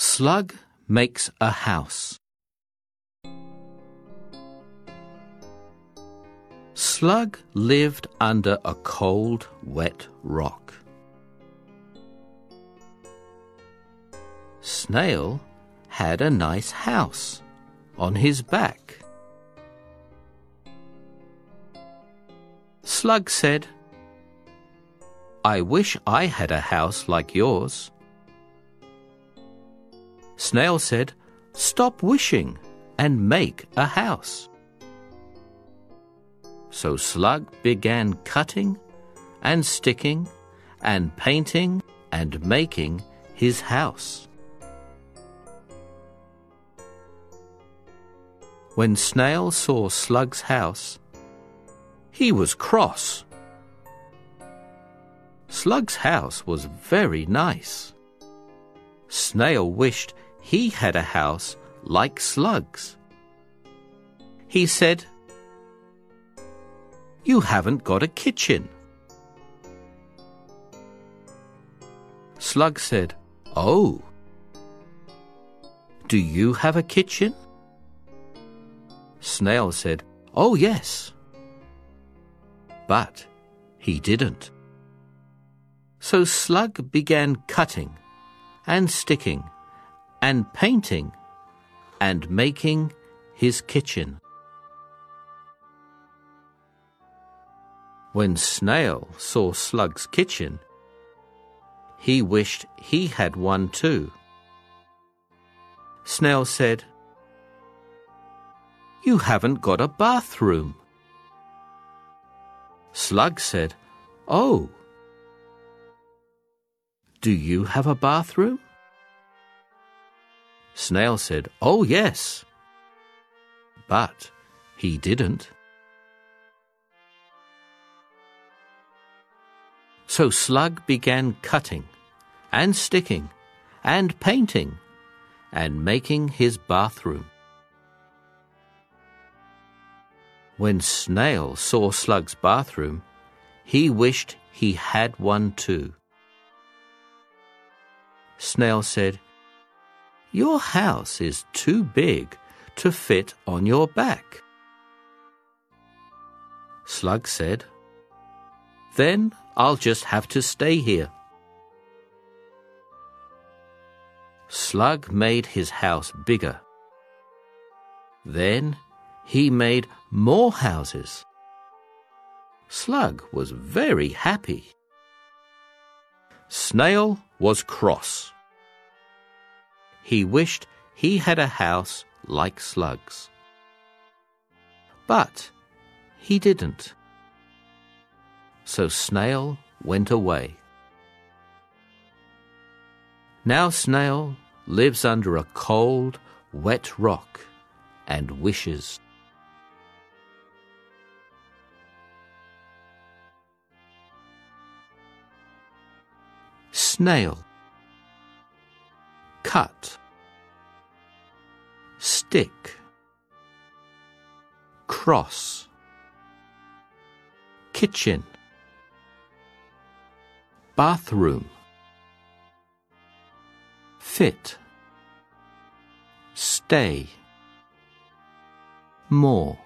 Slug makes a house. Slug lived under a cold, wet rock. Snail had a nice house on his back. Slug said, I wish I had a house like yours. Snail said, Stop wishing and make a house. So Slug began cutting and sticking and painting and making his house. When Snail saw Slug's house, he was cross. Slug's house was very nice. Snail wished he had a house like Slug's. He said, You haven't got a kitchen. Slug said, Oh. Do you have a kitchen? Snail said, Oh, yes. But he didn't. So Slug began cutting and sticking and painting and making his kitchen. When Snail saw Slug's kitchen, he wished he had one too. Snail said, You haven't got a bathroom. Slug said, Oh. Do you have a bathroom? Snail said, Oh, yes. But he didn't. So Slug began cutting and sticking and painting and making his bathroom. When Snail saw Slug's bathroom, he wished he had one too. Snail said, your house is too big to fit on your back. Slug said, Then I'll just have to stay here. Slug made his house bigger. Then he made more houses. Slug was very happy. Snail was cross. He wished he had a house like Slug's. But he didn't. So Snail went away. Now Snail lives under a cold, wet rock and wishes. Snail cut, stick, cross, kitchen, bathroom, fit, stay, more.